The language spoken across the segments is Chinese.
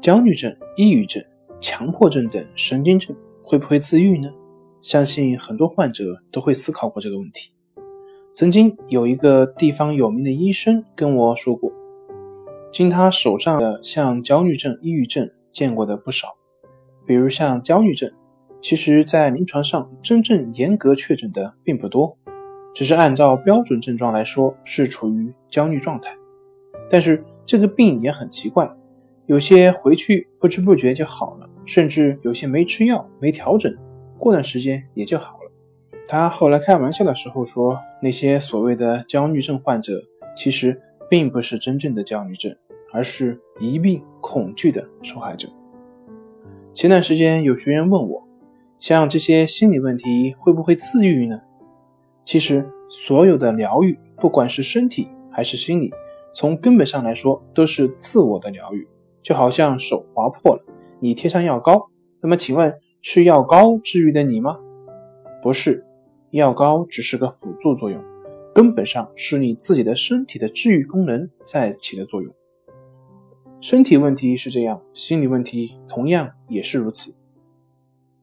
焦虑症、抑郁症、强迫症等神经症会不会自愈呢？相信很多患者都会思考过这个问题。曾经有一个地方有名的医生跟我说过，经他手上的像焦虑症、抑郁症见过的不少。比如像焦虑症，其实在临床上真正严格确诊的并不多，只是按照标准症状来说是处于焦虑状态。但是这个病也很奇怪。有些回去不知不觉就好了，甚至有些没吃药、没调整，过段时间也就好了。他后来开玩笑的时候说，那些所谓的焦虑症患者，其实并不是真正的焦虑症，而是疑病恐惧的受害者。前段时间有学员问我，像这些心理问题会不会自愈呢？其实，所有的疗愈，不管是身体还是心理，从根本上来说，都是自我的疗愈。就好像手划破了，你贴上药膏，那么请问是药膏治愈的你吗？不是，药膏只是个辅助作用，根本上是你自己的身体的治愈功能在起的作用。身体问题是这样，心理问题同样也是如此。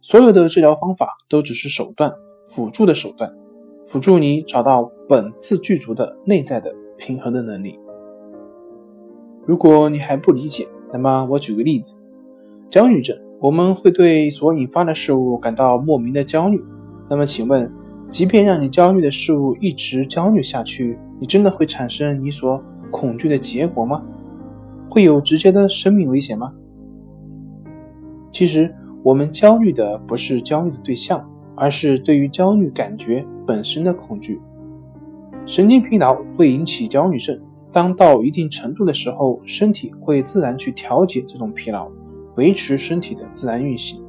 所有的治疗方法都只是手段，辅助的手段，辅助你找到本自具足的内在的平衡的能力。如果你还不理解，那么我举个例子，焦虑症，我们会对所引发的事物感到莫名的焦虑。那么请问，即便让你焦虑的事物一直焦虑下去，你真的会产生你所恐惧的结果吗？会有直接的生命危险吗？其实，我们焦虑的不是焦虑的对象，而是对于焦虑感觉本身的恐惧。神经疲劳会引起焦虑症。当到一定程度的时候，身体会自然去调节这种疲劳，维持身体的自然运行。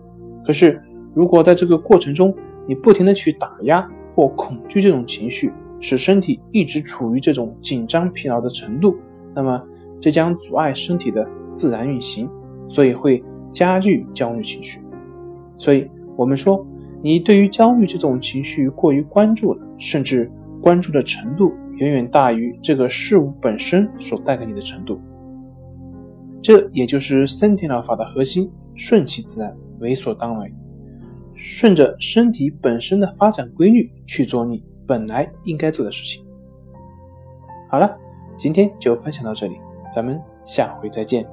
可是，如果在这个过程中，你不停的去打压或恐惧这种情绪，使身体一直处于这种紧张疲劳的程度，那么这将阻碍身体的自然运行，所以会加剧焦虑情绪。所以，我们说，你对于焦虑这种情绪过于关注了，甚至关注的程度。远远大于这个事物本身所带给你的程度，这也就是森田疗法的核心：顺其自然，为所当为，顺着身体本身的发展规律去做你本来应该做的事情。好了，今天就分享到这里，咱们下回再见。